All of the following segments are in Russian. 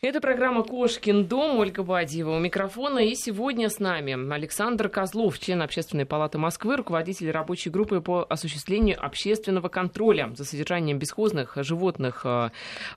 Это программа «Кошкин дом». Ольга Бадьева у микрофона. И сегодня с нами Александр Козлов, член Общественной палаты Москвы, руководитель рабочей группы по осуществлению общественного контроля за содержанием бесхозных животных э,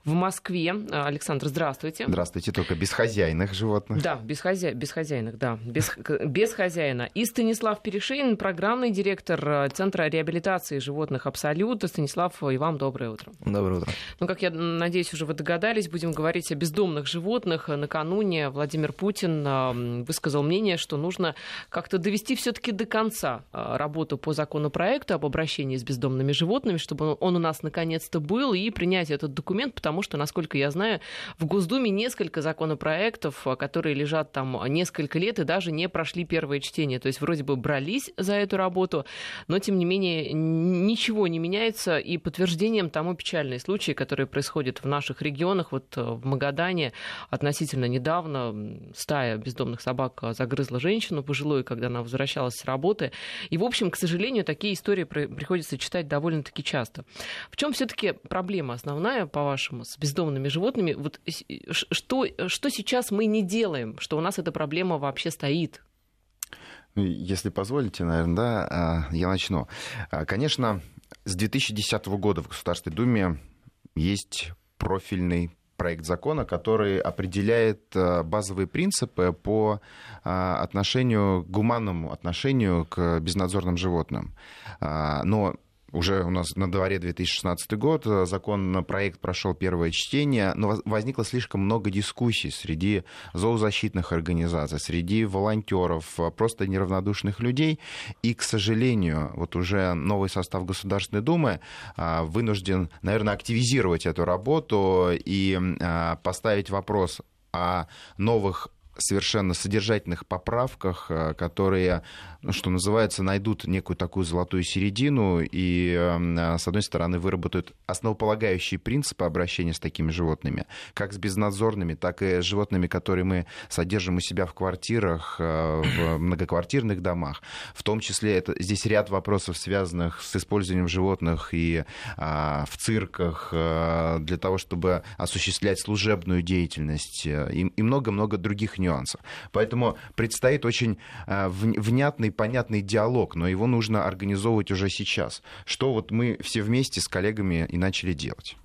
в Москве. Александр, здравствуйте. Здравствуйте, только без хозяйных животных. Да, без, хозя... без хозяйных, да, без, без хозяина. И Станислав Перешейн, программный директор э, Центра реабилитации животных «Абсолют». Станислав, и вам доброе утро. Доброе утро. Ну, как я надеюсь, уже вы догадались, будем говорить о бездомных бездомных животных. Накануне Владимир Путин высказал мнение, что нужно как-то довести все-таки до конца а, работу по законопроекту об обращении с бездомными животными, чтобы он у нас наконец-то был, и принять этот документ, потому что, насколько я знаю, в Госдуме несколько законопроектов, которые лежат там несколько лет и даже не прошли первое чтение. То есть вроде бы брались за эту работу, но тем не менее ничего не меняется, и подтверждением тому печальные случаи, которые происходят в наших регионах, вот э, в Магадане, Казани относительно недавно стая бездомных собак загрызла женщину пожилую, когда она возвращалась с работы. И, в общем, к сожалению, такие истории приходится читать довольно-таки часто. В чем все-таки проблема основная, по-вашему, с бездомными животными? Вот что, что сейчас мы не делаем, что у нас эта проблема вообще стоит? Ну, если позволите, наверное, да, а, я начну. А, конечно, с 2010 года в Государственной Думе есть профильный проект закона, который определяет э, базовые принципы по э, отношению, гуманному отношению к безнадзорным животным. А, но уже у нас на дворе 2016 год, э, законопроект прошел первое чтение, но возникло слишком много дискуссий среди зоозащитных организаций, среди волонтеров, э, просто неравнодушных людей. И, к сожалению, вот уже новый состав Государственной Думы э, вынужден, наверное, активизировать эту работу и поставить вопрос о новых совершенно содержательных поправках, э, которые, ну, что называется, найдут некую такую золотую середину и, эм, э, с одной стороны, выработают основополагающие принципы обращения с такими животными, как с безнадзорными, так и с животными, которые мы содержим у себя в квартирах, э, в многоквартирных домах. В том числе это, здесь ряд вопросов, связанных с использованием животных и а, в цирках для того, чтобы осуществлять служебную деятельность и много-много других нюансов. Поэтому предстоит очень э, внятный, понятный диалог, но его нужно организовывать уже сейчас. Что вот мы все вместе с коллегами и начали делать.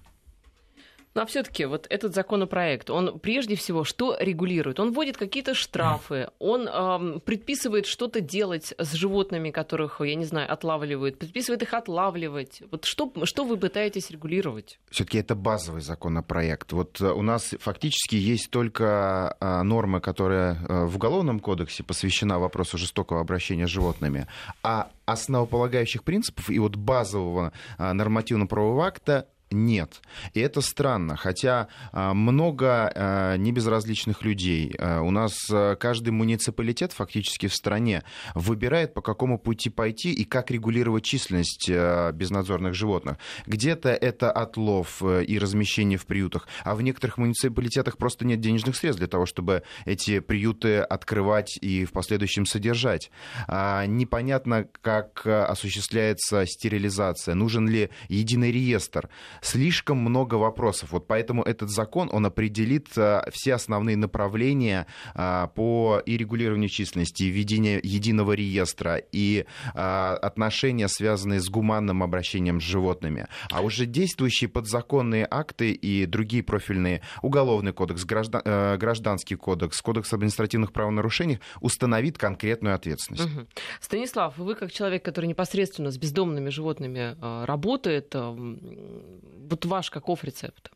Ну а все-таки вот этот законопроект, он прежде всего что регулирует? Он вводит какие-то штрафы, он э, предписывает что-то делать с животными, которых, я не знаю, отлавливают, предписывает их отлавливать. Вот что, что вы пытаетесь регулировать? Все-таки это базовый законопроект. Вот э, у нас фактически есть только э, норма, которая э, в Уголовном кодексе посвящена вопросу жестокого обращения с животными, а основополагающих принципов и вот базового нормативно-правового акта нет. И это странно, хотя а, много а, небезразличных людей. А, у нас каждый муниципалитет фактически в стране выбирает, по какому пути пойти и как регулировать численность безнадзорных животных. Где-то это отлов э, и размещение в приютах, а в некоторых муниципалитетах просто нет денежных средств для того, чтобы эти приюты открывать и в последующем содержать. Непонятно, как осуществляется стерилизация, нужен ли единый реестр слишком много вопросов. Вот поэтому этот закон, он определит э, все основные направления э, по и регулированию численности, и введению единого реестра, и э, отношения, связанные с гуманным обращением с животными. А уже действующие подзаконные акты и другие профильные, Уголовный кодекс, граждан, Гражданский кодекс, Кодекс об административных правонарушениях установит конкретную ответственность. Угу. Станислав, вы как человек, который непосредственно с бездомными животными работает, вот ваш каков рецепт?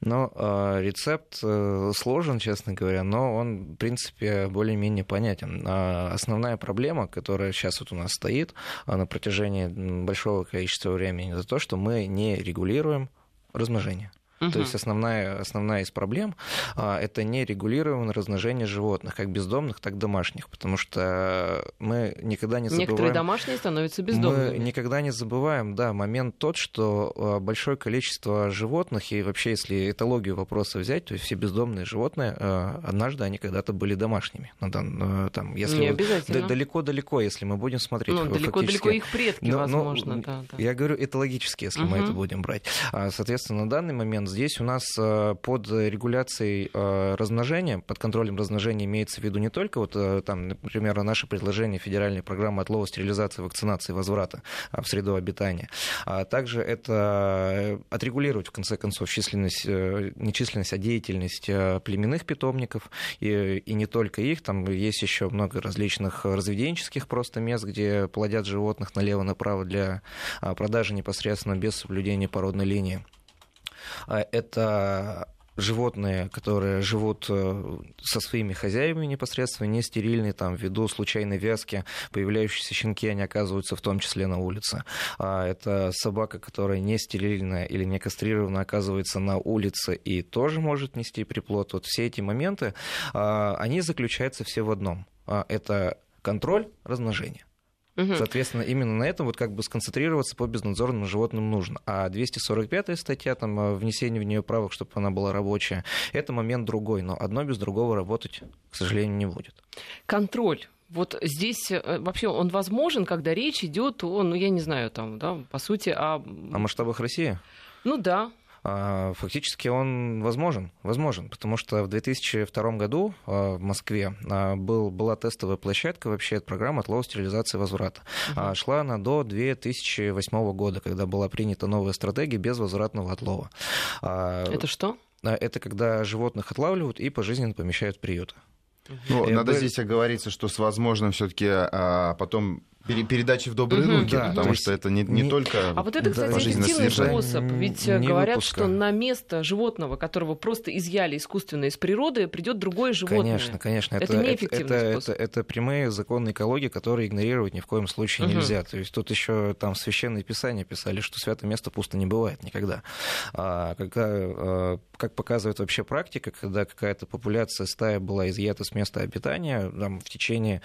Ну, а, рецепт э, сложен, честно говоря, но он, в принципе, более-менее понятен. А основная проблема, которая сейчас вот у нас стоит а, на протяжении большого количества времени, это то, что мы не регулируем размножение. Угу. То есть основная, основная из проблем а, это нерегулированное размножение животных, как бездомных, так и домашних, потому что мы никогда не забываем... Некоторые домашние становятся бездомными. Мы никогда не забываем, да, момент тот, что а, большое количество животных, и вообще, если этологию вопроса взять, то есть все бездомные животные, а, однажды они когда-то были домашними. Ну, там, там, если не обязательно. Далеко-далеко, если мы будем смотреть. Ну, далеко-далеко их предки, но, возможно. Но, да, да. Я говорю этологически, если угу. мы это будем брать. Соответственно, на данный момент Здесь у нас под регуляцией размножения, под контролем размножения имеется в виду не только вот там, например, наше предложение федеральной программы отлова, стерилизации, вакцинации, возврата в среду обитания, а также это отрегулировать, в конце концов, численность, не численность, а деятельность племенных питомников, и, и не только их, там есть еще много различных разведенческих просто мест, где плодят животных налево-направо для продажи непосредственно без соблюдения породной линии. А это животные, которые живут э, со своими хозяевами непосредственно, не стерильные, там, ввиду случайной вязки, появляющиеся щенки, они оказываются в том числе на улице. А это собака, которая не стерильная или не кастрирована, оказывается на улице и тоже может нести приплод. Вот все эти моменты, а, они заключаются все в одном. А, это контроль размножения. Угу. Соответственно, именно на этом вот как бы сконцентрироваться по безнадзорным животным нужно. А 245-я статья, там, э, внесение в нее правок, чтобы она была рабочая, это момент другой, но одно без другого работать, к сожалению, не будет. Контроль вот здесь э, вообще он возможен, когда речь идет о, ну я не знаю, там, да, по сути, о... О масштабах России? Ну да, а, фактически он возможен, возможен, потому что в 2002 году а, в Москве а, был, была тестовая площадка вообще от программы отлова, стерилизации, возврата. Uh-huh. Шла она до 2008 года, когда была принята новая стратегия безвозвратного отлова. Это что? Это когда животных отлавливают и пожизненно помещают в приют. Ну, и надо бы... здесь оговориться, что с возможным все-таки а, потом передачи в добрые угу, руки, да, потому что это не, не, не только А вот это, кстати, эффективный способ. Ведь не говорят, выпуска. что на место животного, которого просто изъяли искусственно из природы, придет другое животное. Конечно, конечно. Это, это неэффективный это, способ. Это, это, это прямые законы экологии, которые игнорировать ни в коем случае угу. нельзя. То есть тут еще там священные писания писали, что святое место пусто не бывает никогда. А, когда, а, как показывает вообще практика, когда какая-то популяция стая была изъята с места обитания, там, в течение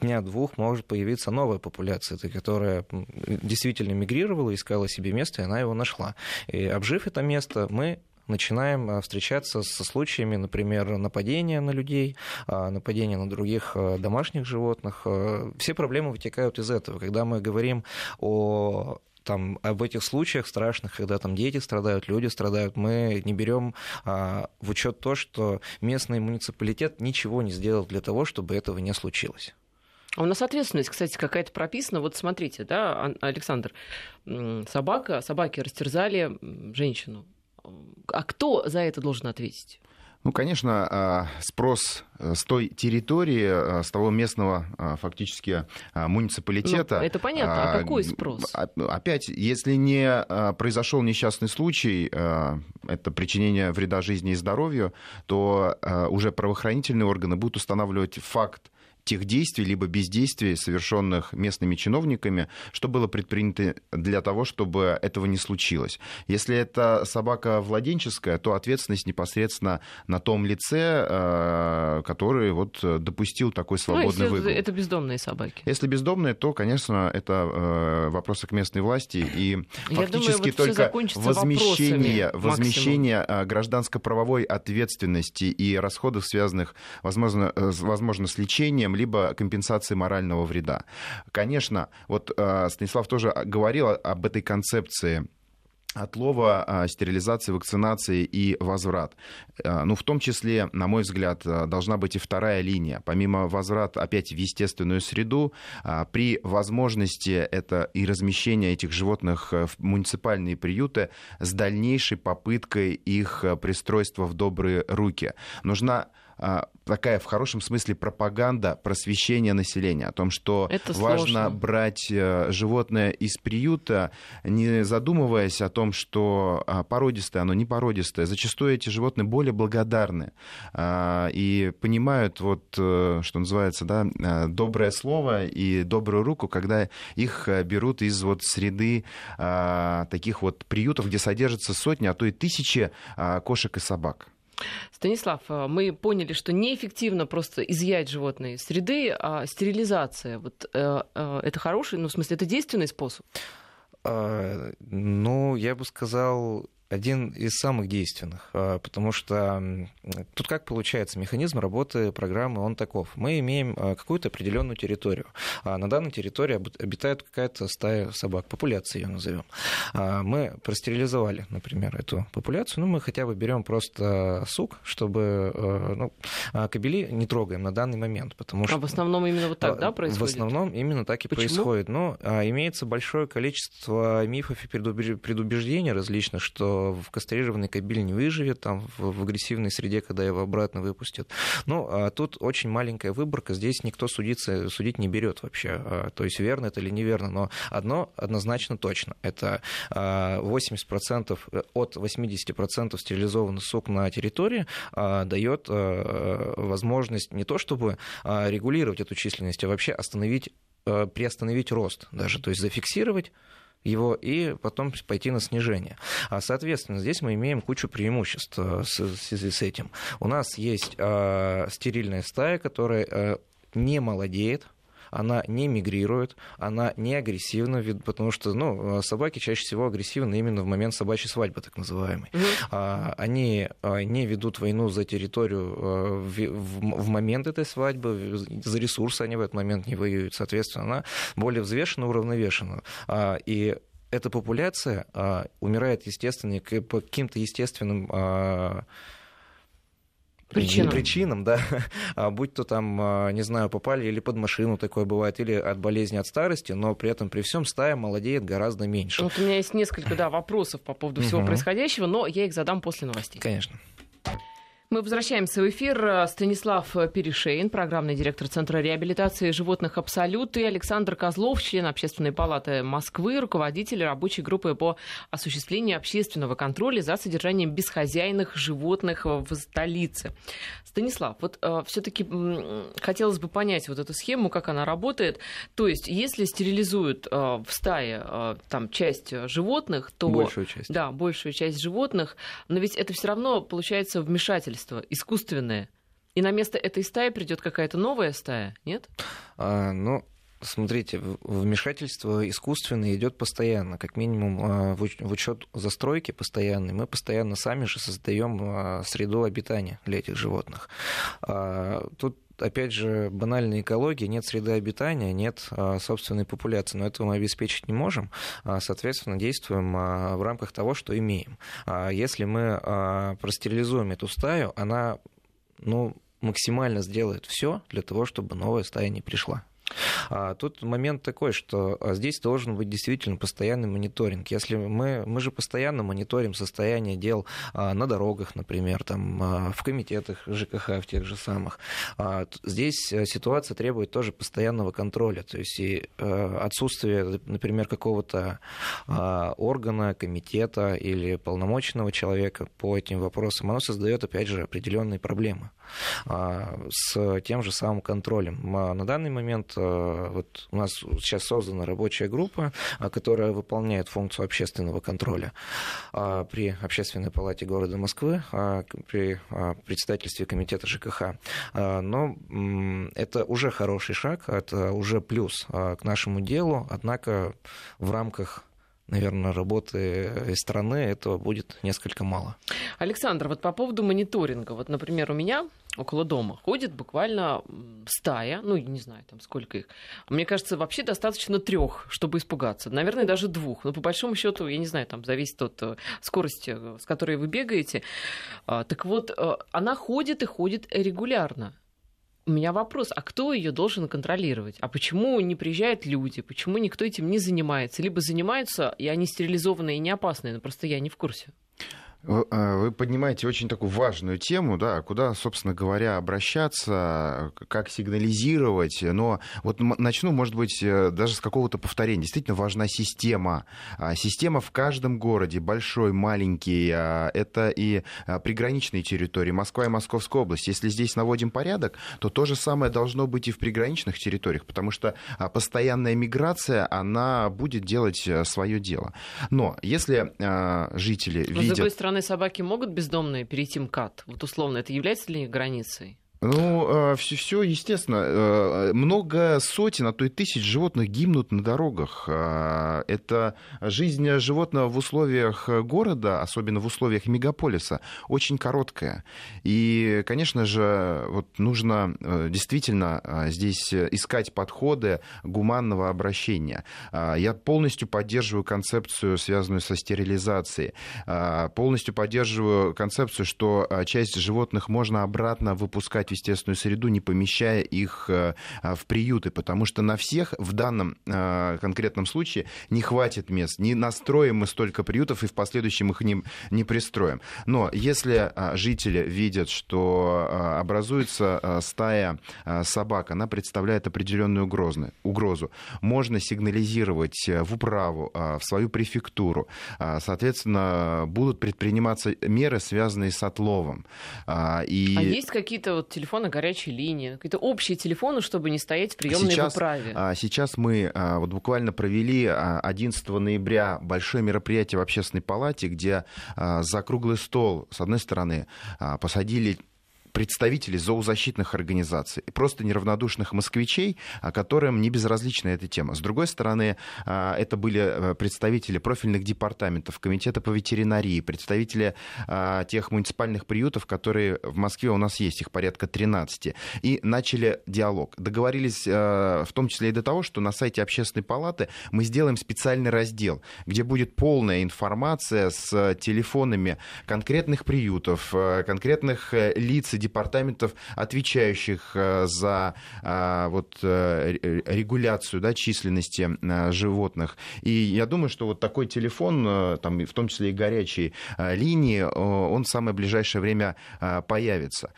дня-двух может появиться новая популяция, которая действительно мигрировала, искала себе место, и она его нашла. И обжив это место, мы начинаем а, встречаться со случаями, например, нападения на людей, а, нападения на других а, домашних животных. Все проблемы вытекают из этого. Когда мы говорим о там, об этих случаях страшных, когда там дети страдают, люди страдают, мы не берем а, в учет то, что местный муниципалитет ничего не сделал для того, чтобы этого не случилось. А у нас ответственность, кстати, какая-то прописана. Вот смотрите, да, Александр, собака, собаки растерзали женщину. А кто за это должен ответить? Ну, конечно, а, спрос э, с той территории, э, с того местного а, фактически а, муниципалитета. Ну, это понятно. А какой спрос? Опять, если не произошел несчастный случай, это причинение вреда жизни и здоровью, то уже правоохранительные органы будут устанавливать факт тех действий, либо бездействий, совершенных местными чиновниками, что было предпринято для того, чтобы этого не случилось. Если это собака владенческая, то ответственность непосредственно на том лице, э, который вот допустил такой свободный ну, выгул. Это бездомные собаки. Если бездомные, то, конечно, это э, вопросы к местной власти и Я фактически думаю, вот только возмещение, возмещение э, гражданско-правовой ответственности и расходов, связанных, возможно, возможно, с лечением, либо компенсации морального вреда. Конечно, вот э, Станислав тоже говорил об этой концепции отлова, э, стерилизации, вакцинации и возврат. Э, ну, в том числе, на мой взгляд, должна быть и вторая линия. Помимо возврата опять в естественную среду, при возможности это и размещение этих животных в муниципальные приюты с дальнейшей попыткой их пристройства в добрые руки. Нужна такая в хорошем смысле пропаганда просвещения населения о том, что Это важно сложно. брать э, животное из приюта, не задумываясь о том, что а, породистое, оно не породистое. Зачастую эти животные более благодарны а, и понимают, вот, э, что называется, да, э, доброе слово и добрую руку, когда их берут из вот среды таких вот приютов, где содержатся сотни, а то и тысячи кошек и собак. Станислав, э, мы поняли, что неэффективно просто изъять животные из среды, а стерилизация, вот э, э, это хороший, ну, в смысле, это действенный способ? А, ну, я бы сказал, один из самых действенных, а, потому что тут как получается, механизм работы программы, он таков. Мы имеем а, какую-то определенную территорию. На данной территории обитает какая-то стая собак, популяция ее назовем. Мы простерилизовали, например, эту популяцию, ну, мы хотя бы берем просто сук, чтобы, ну, кобели не трогаем на данный момент, потому что... А в основном именно вот так, да, происходит? В основном именно так и Почему? происходит. Но ну, имеется большое количество мифов и предубеждений различных, что в кастрированной кобель не выживет, там, в агрессивной среде, когда его обратно выпустят. Ну, а тут очень маленькая выборка, здесь никто судиться, судить не берет вообще. А, то есть верно это или неверно, но одно однозначно точно. Это 80% а, от 80% стерилизованных сук на территории а, дает возможность не то чтобы регулировать эту численность, а вообще остановить приостановить рост даже, то есть зафиксировать его и потом пойти на снижение. А, соответственно, здесь мы имеем кучу преимуществ э, в связи с этим. У нас есть э, стерильная стая, которая э, не молодеет, она не мигрирует, она не агрессивна, потому что ну, собаки чаще всего агрессивны именно в момент собачьей свадьбы, так называемой. Mm-hmm. Они не ведут войну за территорию в момент этой свадьбы, за ресурсы они в этот момент не воюют. Соответственно, она более взвешена, уравновешена. И эта популяция умирает, естественно, по каким-то естественным причинам. причинам, да, а будь то там, а, не знаю, попали или под машину, такое бывает, или от болезни, от старости, но при этом при всем стая молодеет гораздо меньше. Вот у меня есть несколько, да, вопросов по поводу всего происходящего, но я их задам после новостей. Конечно. Мы возвращаемся в эфир. Станислав Перешейн, программный директор Центра реабилитации животных «Абсолют», и Александр Козлов, член Общественной палаты Москвы, руководитель рабочей группы по осуществлению общественного контроля за содержанием бесхозяйных животных в столице. Станислав, вот э, все-таки э, хотелось бы понять вот эту схему, как она работает. То есть, если стерилизуют э, в стае э, там часть животных, то... Большую часть. Да, большую часть животных, но ведь это все равно получается вмешательство вмешательство искусственное, и на место этой стаи придет какая-то новая стая, нет? А, ну, Смотрите, вмешательство искусственное идет постоянно, как минимум а, в учет застройки постоянный. Мы постоянно сами же создаем а, среду обитания для этих животных. А, тут опять же, банальная экология, нет среды обитания, нет собственной популяции, но этого мы обеспечить не можем, соответственно, действуем в рамках того, что имеем. Если мы простерилизуем эту стаю, она ну, максимально сделает все для того, чтобы новая стая не пришла. А тут момент такой, что а, здесь должен быть действительно постоянный мониторинг. Если мы, мы же постоянно мониторим состояние дел а, на дорогах, например, там, в комитетах ЖКХ, в тех же самых, здесь э, ситуация требует тоже постоянного контроля. То есть и э, отсутствие, например, какого-то органа, комитета или полномоченного человека по этим вопросам, оно создает, опять же, определенные проблемы с тем же самым контролем. На данный момент вот у нас сейчас создана рабочая группа, э, которая выполняет функцию общественного контроля э, при Общественной палате города Москвы, при председательстве комитета ЖКХ. Но это уже хороший шаг, это уже плюс к нашему делу, однако в рамках наверное, работы страны этого будет несколько мало. Александр, вот по поводу мониторинга. Вот, например, у меня около дома ходит буквально стая, ну, не знаю, там сколько их. Мне кажется, вообще достаточно трех, чтобы испугаться. Наверное, даже двух. Но по большому счету, я не знаю, там зависит от э, скорости, э, с которой вы бегаете. А, так вот, э, она ходит и ходит регулярно. У меня вопрос, а кто ее должен контролировать? А почему не приезжают люди? Почему никто этим не занимается? Либо занимаются, и они стерилизованные и не опасные, но просто я не в курсе. А, вы поднимаете очень такую важную тему, да, куда, собственно говоря, обращаться, как сигнализировать. Но вот начну, может быть, э, даже с какого-то повторения. Действительно важна система. А, система в каждом городе, большой, маленький. А, это и приграничные территории, Москва и Московская область. Если здесь наводим порядок, то то же самое должно быть и в приграничных территориях, потому что постоянная миграция, она будет делать э, свое дело. Но если жители Но видят стороны, собаки могут бездомные перейти МКАД? Вот условно, это является ли границей? Ну, все, а, все, естественно. Э, много сотен, а то и тысяч животных гибнут на дорогах. А, это жизнь животного в условиях города, особенно в условиях мегаполиса, очень короткая. И, конечно же, вот нужно э, действительно а, здесь искать подходы гуманного обращения. Я полностью поддерживаю концепцию, связанную со стерилизацией. Полностью поддерживаю концепцию, что часть животных можно обратно выпускать в естественную среду, не помещая их э, а, в приюты, потому что на всех в данном э, конкретном случае не хватит мест. Не настроим мы столько приютов и в последующем их не, не пристроим. Но если а, жители видят, что а, образуется стая собак, она представляет определенную угрозу, угрозу, можно сигнализировать в управу, в свою префектуру. Соответственно, будут предприниматься меры, связанные с отловом. И... А есть какие-то вот телефоны горячей линии, какие-то общие телефоны, чтобы не стоять в приемной сейчас, в управе. А, сейчас мы а, вот буквально провели 11 а, ноября большое мероприятие в общественной палате, где за круглый стол, с одной стороны, посадили представителей зоозащитных организаций, просто неравнодушных москвичей, которым не безразлична эта тема. С другой стороны, а, это были э, представители профильных департаментов, комитета по ветеринарии, представители а, тех муниципальных приютов, которые в Москве у нас есть, их порядка 13, и начали диалог. Договорились э, в том числе и до того, что на сайте общественной палаты мы сделаем специальный раздел, где будет полная информация с телефонами конкретных приютов, э, конкретных лиц и департаментов, отвечающих э, за э, вот, э, регуляцию да, численности животных. И я думаю, что вот такой телефон, там, в том числе и горячие линии, он в самое ближайшее время появится.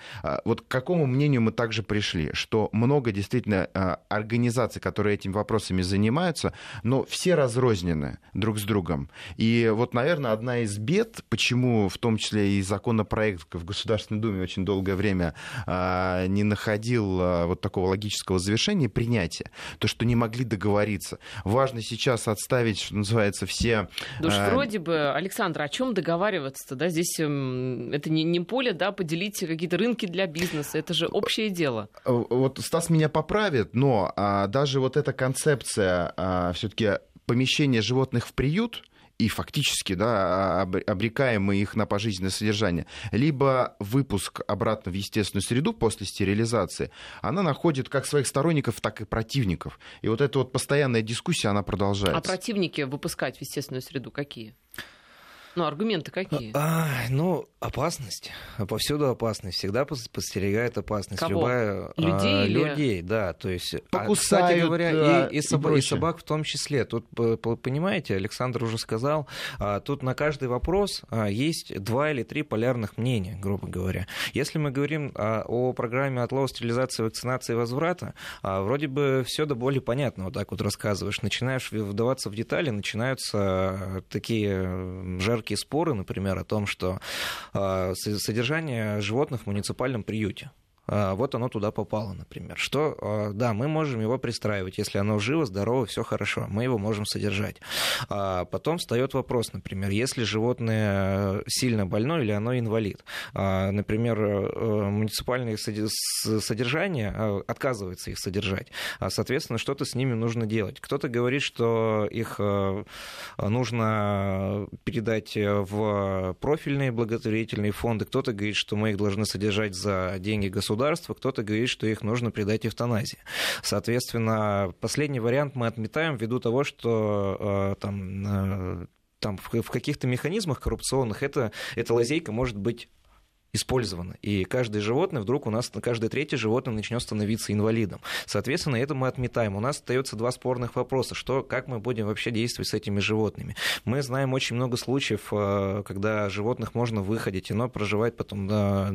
Вот к какому мнению мы также пришли, что много действительно организаций, которые этими вопросами занимаются, но все разрознены друг с другом. И вот, наверное, одна из бед, почему в том числе и законопроект в Государственной Думе очень долгое время а, не находил а, вот такого логического завершения принятия, то, что не могли договориться. Важно сейчас отставить, что называется, все... Да уж а, вроде бы, Александр, о чем договариваться-то, да, здесь эм, это не, не поле, да, поделить какие-то рынки для бизнеса, это же общее дело. Вот Стас меня поправит, но а, даже вот эта концепция а, все-таки помещения животных в приют, и фактически да, обрекаем мы их на пожизненное содержание, либо выпуск обратно в естественную среду после стерилизации, она находит как своих сторонников, так и противников. И вот эта вот постоянная дискуссия, она продолжается. А противники выпускать в естественную среду какие? Ну, аргументы какие? А, ну, опасность. Повсюду опасность. Всегда подстерегает опасность. Кого? Любая, людей? А, или... Людей, да. То есть, Покусают, а, кстати говоря, да, и, и, собак, и, и собак в том числе. Тут, понимаете, Александр уже сказал, а, тут на каждый вопрос а, есть два или три полярных мнения, грубо говоря. Если мы говорим а, о программе отлова, стерилизации, вакцинации и возврата, а, вроде бы все до более понятно, вот так вот рассказываешь. Начинаешь вдаваться в детали, начинаются такие жаркие жаркие споры, например, о том, что а, содержание животных в муниципальном приюте. А, вот оно туда попало, например. Что, а, да, мы можем его пристраивать, если оно живо, здорово, все хорошо, мы его можем содержать. А потом встает вопрос, например, если животное сильно больно или оно инвалид. Например, э, муниципальное содержание отказывается их содержать, соответственно, что-то с ними нужно делать. Кто-то говорит, что их э, нужно передать в профильные благотворительные фонды, кто-то говорит, что мы их должны содержать за деньги государства, государства, кто-то говорит, что их нужно предать эвтаназии. Соответственно, последний вариант мы отметаем ввиду того, что э, там, э, там в каких-то механизмах коррупционных эта, эта лазейка может быть использовано. И каждое животное вдруг у нас, каждое третье животное начнет становиться инвалидом. Соответственно, это мы отметаем. У нас остается два спорных вопроса. Что, как мы будем вообще действовать с этими животными? Мы знаем очень много случаев, э, когда животных можно выходить, и оно проживает потом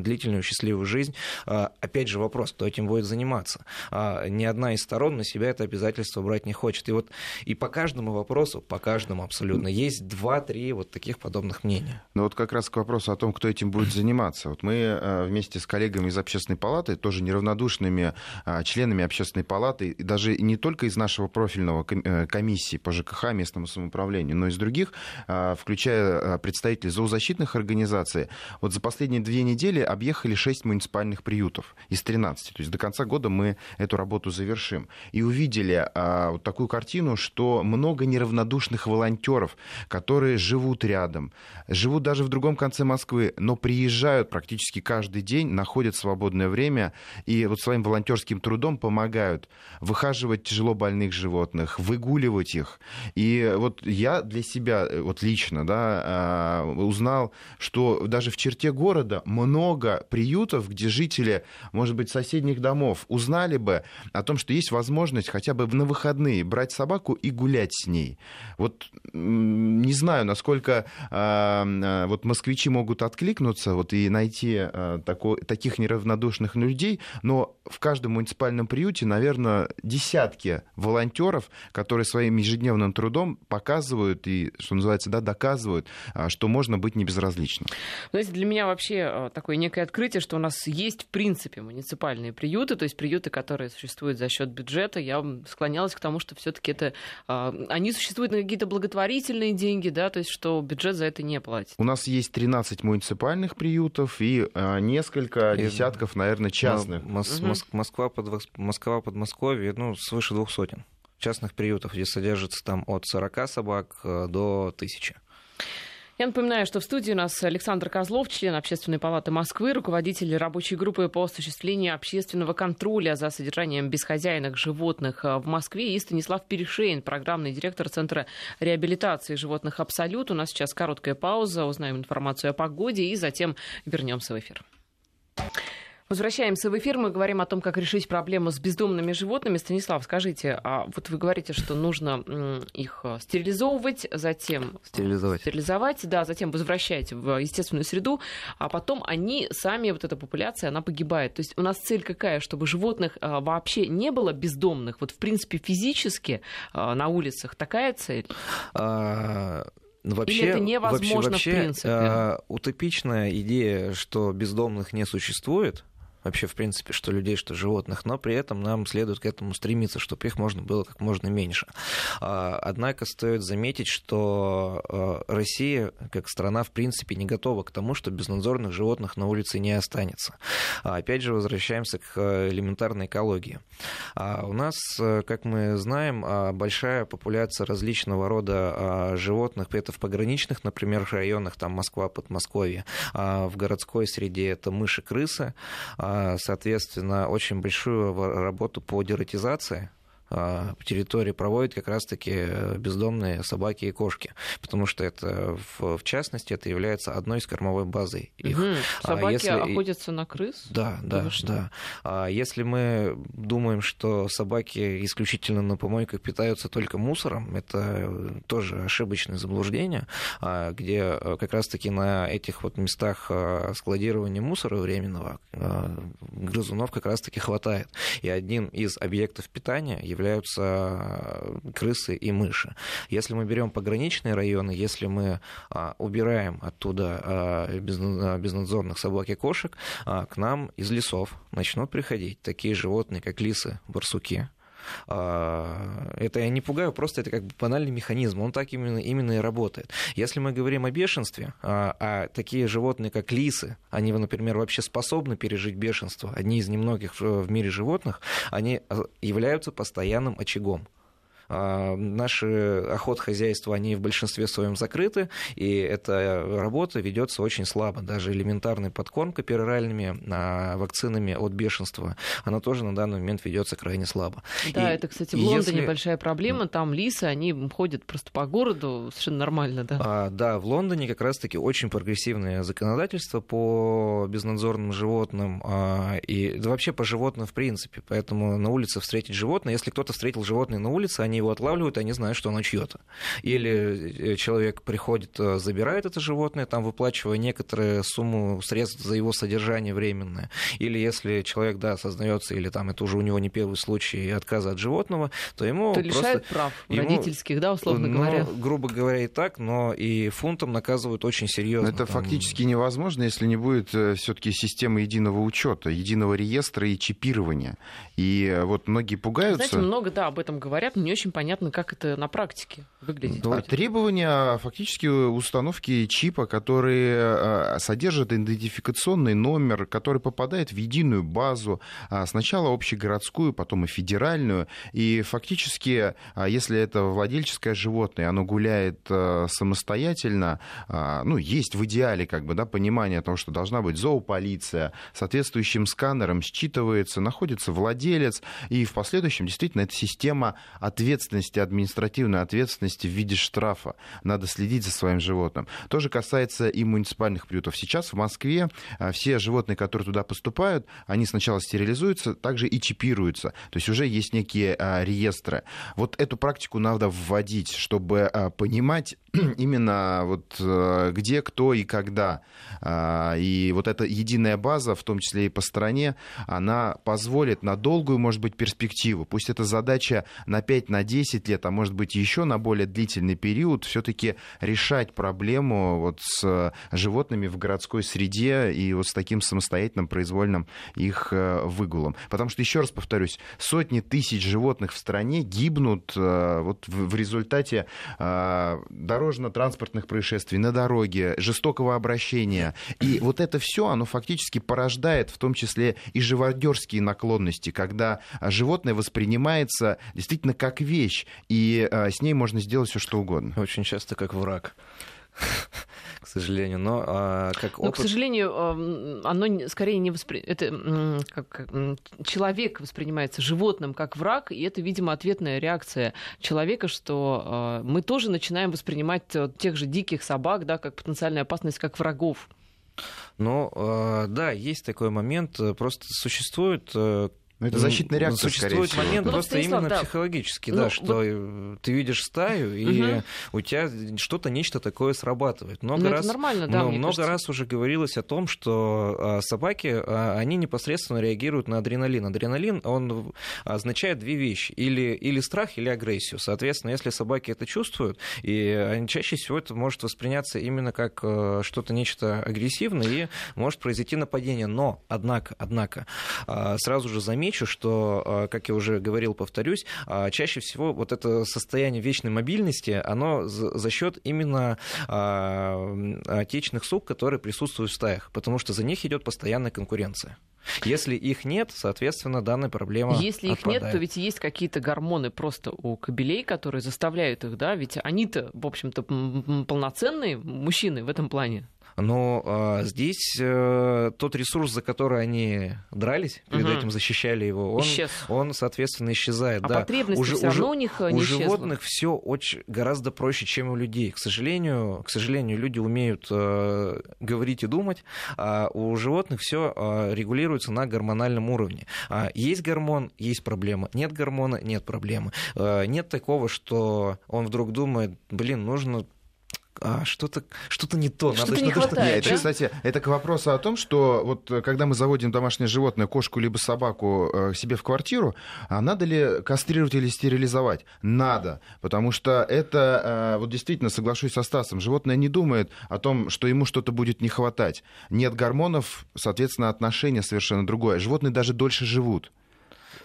длительную счастливую жизнь. А, опять же вопрос, кто этим будет заниматься? А, ни одна из сторон на себя это обязательство брать не хочет. И вот и по каждому вопросу, по каждому абсолютно, есть два-три вот таких подобных мнения. Ну вот как раз к вопросу о том, кто этим будет заниматься развиваться. Вот мы вместе с коллегами из общественной палаты, тоже неравнодушными членами общественной палаты, и даже не только из нашего профильного комиссии по ЖКХ, местному самоуправлению, но и из других, включая представителей зоозащитных организаций, вот за последние две недели объехали 6 муниципальных приютов из 13. То есть до конца года мы эту работу завершим. И увидели вот такую картину, что много неравнодушных волонтеров, которые живут рядом, живут даже в другом конце Москвы, но приезжают практически каждый день, находят свободное время и вот своим волонтерским трудом помогают выхаживать тяжело больных животных, выгуливать их. И вот я для себя э, вот лично да, а, узнал, что даже в черте города много приютов, где жители, может быть, соседних домов узнали бы о том, что есть возможность хотя бы на выходные брать собаку и гулять с ней. Вот не знаю, насколько э, вот москвичи могут откликнуться вот, и найти э, тако, таких неравнодушных людей, но в каждом муниципальном приюте, наверное, десятки волонтеров, которые своим ежедневным трудом показывают и, что называется, да, доказывают, что можно быть небезразличным. Знаете, для меня вообще такое некое открытие, что у нас есть, в принципе, муниципальные приюты, то есть приюты, которые существуют за счет бюджета. Я склонялась к тому, что все-таки это они существуют на какие-то благотворительные деньги, да, то есть что бюджет за это не платит. У нас есть 13 муниципальных приютов и а, несколько и... десятков, наверное, частных. Мос- угу. Москва, под, Москва, Подмосковье, ну, свыше двух сотен частных приютов, где содержится там от 40 собак э, до тысячи. Я напоминаю, что в студии у нас Александр Козлов, член Общественной палаты Москвы, руководитель рабочей группы по осуществлению общественного контроля за содержанием бесхозяйных животных в Москве, и Станислав Перешейн, программный директор Центра реабилитации животных «Абсолют». У нас сейчас короткая пауза, узнаем информацию о погоде и затем вернемся в эфир. Возвращаемся в эфир. Мы говорим о том, как решить проблему с бездомными животными. Станислав, скажите, а вот вы говорите, что нужно их э, стерилизовывать, затем стерилизовать. стерилизовать, да, затем возвращать в естественную среду, а потом они сами, вот эта популяция, она погибает. То есть у нас цель какая? Чтобы животных э, вообще не было бездомных? Вот в принципе физически э, на улицах такая цель? А... Вообще, Или это невозможно вообще, вообще, в принципе? Э, утопичная идея, что бездомных не существует, вообще, в принципе, что людей, что животных, но при этом нам следует к этому стремиться, чтобы их можно было как можно меньше. А, однако стоит заметить, что а, Россия, как страна, в принципе, не готова к тому, что безнадзорных животных на улице не останется. А, опять же, возвращаемся к элементарной экологии. У нас, как мы знаем, большая популяция различного рода животных, это в пограничных, например, районах, там Москва, Подмосковье, в городской среде это мыши, крысы, соответственно, очень большую работу по дератизации. а, территории проводят как раз-таки э, бездомные собаки и кошки, потому что это, в, в частности, это является одной из кормовой базы их. Угу. Собаки если... охотятся на крыс? Да, да, да. А если мы думаем, что собаки исключительно на помойках питаются только мусором, это тоже ошибочное заблуждение, а, где э, как раз-таки на этих вот местах э, складирования мусора временного грызунов как раз-таки хватает. И один из объектов питания являются э, крысы и мыши. Если мы берем пограничные районы, если мы а, убираем оттуда а, безнадзорных собак и кошек, а, к нам из лесов начнут приходить такие животные, как лисы, барсуки, это я не пугаю, просто это как бы банальный механизм, он так именно, именно и работает. Если мы говорим о бешенстве, а такие животные, как лисы, они, например, вообще способны пережить бешенство, одни из немногих в мире животных, они являются постоянным очагом а, наши охотхозяйства, они в большинстве своем закрыты, и эта работа ведется очень слабо. Даже элементарная подкормка пероральными а, вакцинами от бешенства, она тоже на данный момент ведется крайне слабо. Да, и, это, кстати, в Лондоне если... большая проблема. Там лисы, они ходят просто по городу совершенно нормально, да? А, да, в Лондоне как раз-таки очень прогрессивное законодательство по безнадзорным животным а, и да, вообще по животным в принципе. Поэтому на улице встретить животное, если кто-то встретил животное на улице, они они его отлавливают, они знают, что оно чье-то. Или э, человек приходит, э, забирает это животное, там выплачивая некоторую сумму средств за его содержание временное. Или если человек, да, осознается, или там это уже у него не первый случай отказа от животного, то ему то просто... лишает прав ему, родительских, да, условно ну, говоря. Грубо говоря, и так, но и фунтом наказывают очень серьезно. Это там... фактически невозможно, если не будет э, все-таки системы единого учета, единого реестра и чипирования. И вот многие пугаются. Знаете, много, да, об этом говорят, но не очень понятно, как это на практике выглядит. Да, требования фактически установки чипа, которые э, содержат идентификационный номер, который попадает в единую базу, а, сначала общегородскую, потом и федеральную. И фактически, а, если это владельческое животное, оно гуляет э, самостоятельно, а, ну, есть в идеале как бы, да, понимание того, что должна быть зоополиция, соответствующим сканером считывается, находится владелец, и в последующем действительно эта система ответственности, административной ответственности в виде штрафа. Надо следить за своим животным. То же касается и муниципальных приютов. Сейчас в Москве а, все животные, которые туда поступают, они сначала стерилизуются, также и чипируются. То есть уже есть некие а, реестры. Вот эту практику надо вводить, чтобы а, понимать именно вот где, кто и когда. И вот эта единая база, в том числе и по стране, она позволит на долгую, может быть, перспективу, пусть это задача на 5, на 10 лет, а может быть еще на более длительный период, все-таки решать проблему вот с животными в городской среде и вот с таким самостоятельным произвольным их э, выгулом. Потому что, еще раз повторюсь, сотни тысяч животных в стране гибнут э, вот в результате э, дорожно-транспортных происшествий на дороге, жестокого обращения. И вот это все, оно фактически порождает в том числе и живодерские наклонности, когда животное воспринимается действительно как вещь, и с ней можно сделать все что угодно. Очень часто как враг. к сожалению. Но а, как опыт... Но, к сожалению, оно скорее не воспри... это как человек воспринимается животным как враг, и это, видимо, ответная реакция человека, что а, мы тоже начинаем воспринимать э, тех же диких собак, да, как потенциальную опасность, как врагов. Ну, да, есть такой момент. Просто существует э, ну, это защитная реакция, Существует скорее момент всего. просто ну, именно да. психологический, ну, да, вот... что ты видишь стаю, и угу. у тебя что-то, нечто такое срабатывает. Много ну, раз, нормально, да, ну, много кажется. раз уже говорилось о том, что а, собаки, а, они непосредственно реагируют на адреналин. Адреналин, он означает две вещи, или, или страх, или агрессию. Соответственно, если собаки это чувствуют, и они, чаще всего это может восприняться именно как а, что-то, нечто агрессивное, и может произойти нападение. Но, однако, однако, сразу же замечу, что а, как я уже говорил, повторюсь, а, чаще всего вот это состояние вечной мобильности, оно за счет именно а, отечественных сук, которые присутствуют в стаях, потому что за них идет постоянная конкуренция. Если их нет, соответственно, данная проблема Если их отпадает. нет, то ведь есть какие-то гормоны просто у кобелей, которые заставляют их, да, ведь они-то, в общем-то, полноценные мужчины в этом плане. Но а, здесь а, тот ресурс, за который они дрались, перед угу. этим защищали его, он, Исчез. он соответственно, исчезает. А да. потребности уже, все равно у них у не животных все очень гораздо проще, чем у людей. К сожалению, к сожалению, люди умеют э, говорить и думать, а у животных все э, регулируется на гормональном уровне. А есть гормон, есть проблема. Нет гормона, нет проблемы. Э, нет такого, что он вдруг думает, блин, нужно а, что-то что не то. Что-то надо, не надо, хватает, Нет, да? кстати, это к вопросу о том, что вот э, когда мы заводим домашнее животное, кошку либо собаку э, себе в квартиру, а надо ли кастрировать или стерилизовать? Надо, потому что это, э, вот действительно, соглашусь со Стасом, животное не думает о том, что ему что-то будет не хватать. Нет гормонов, соответственно, отношение совершенно другое. Животные даже дольше живут.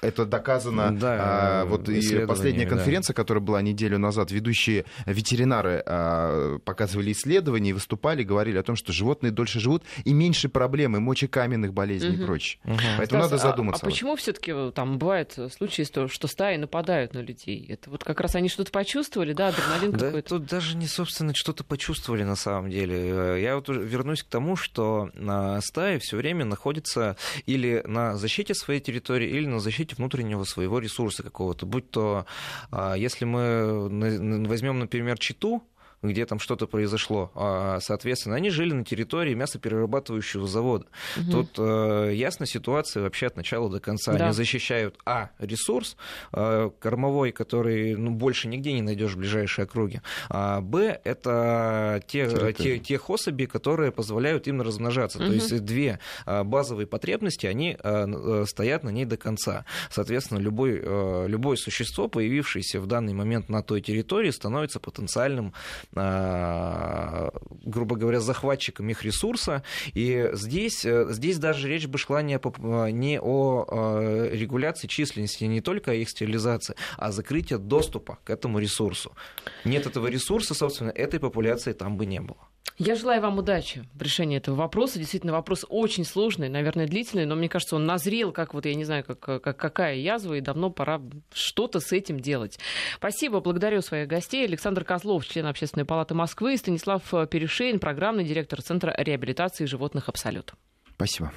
Это доказано. Да, а, вот и последняя конференция, да. которая была неделю назад, ведущие ветеринары а, показывали исследования и выступали, говорили о том, что животные дольше живут и меньше проблем, и мочекаменных болезней угу. и прочее. Угу. Поэтому Стас, надо задуматься. А, а почему все-таки там бывают случаи, что, что стаи нападают на людей? Это вот как раз они что-то почувствовали, да, адреналин да, какой-то? Тут даже не, собственно, что-то почувствовали на самом деле. Я вот вернусь к тому, что стаи все время находятся или на защите своей территории, или на защите внутреннего своего ресурса какого-то. Будь то, а, если мы возьмем, например, читу, где там что-то произошло. А, соответственно, они жили на территории мясоперерабатывающего завода. Угу. Тут э, ясна ситуация вообще от начала до конца. Да. Они защищают, а, ресурс э, кормовой, который ну, больше нигде не найдешь в ближайшей округе, а, б, это те, те, тех особей, которые позволяют им размножаться. Угу. То есть две а, базовые потребности, они а, э, стоят на ней до конца. Соответственно, любой, э, любое существо, появившееся в данный момент на той территории, становится потенциальным, грубо говоря, захватчиком их ресурса. И здесь, э, здесь даже речь бы шла не, не о регуляции численности, не только о их стерилизации, а о закрытии доступа к этому ресурсу. Нет этого ресурса, собственно, этой популяции там бы не было. Я желаю вам удачи в решении этого вопроса. Действительно, вопрос очень сложный, наверное, длительный, но мне кажется, он назрел, как вот, я не знаю, как, как, какая язва, и давно пора что-то с этим делать. Спасибо, благодарю своих гостей. Александр Козлов, член Общественной палаты Москвы, Станислав Перешейн, программный директор Центра реабилитации животных «Абсолют». Спасибо.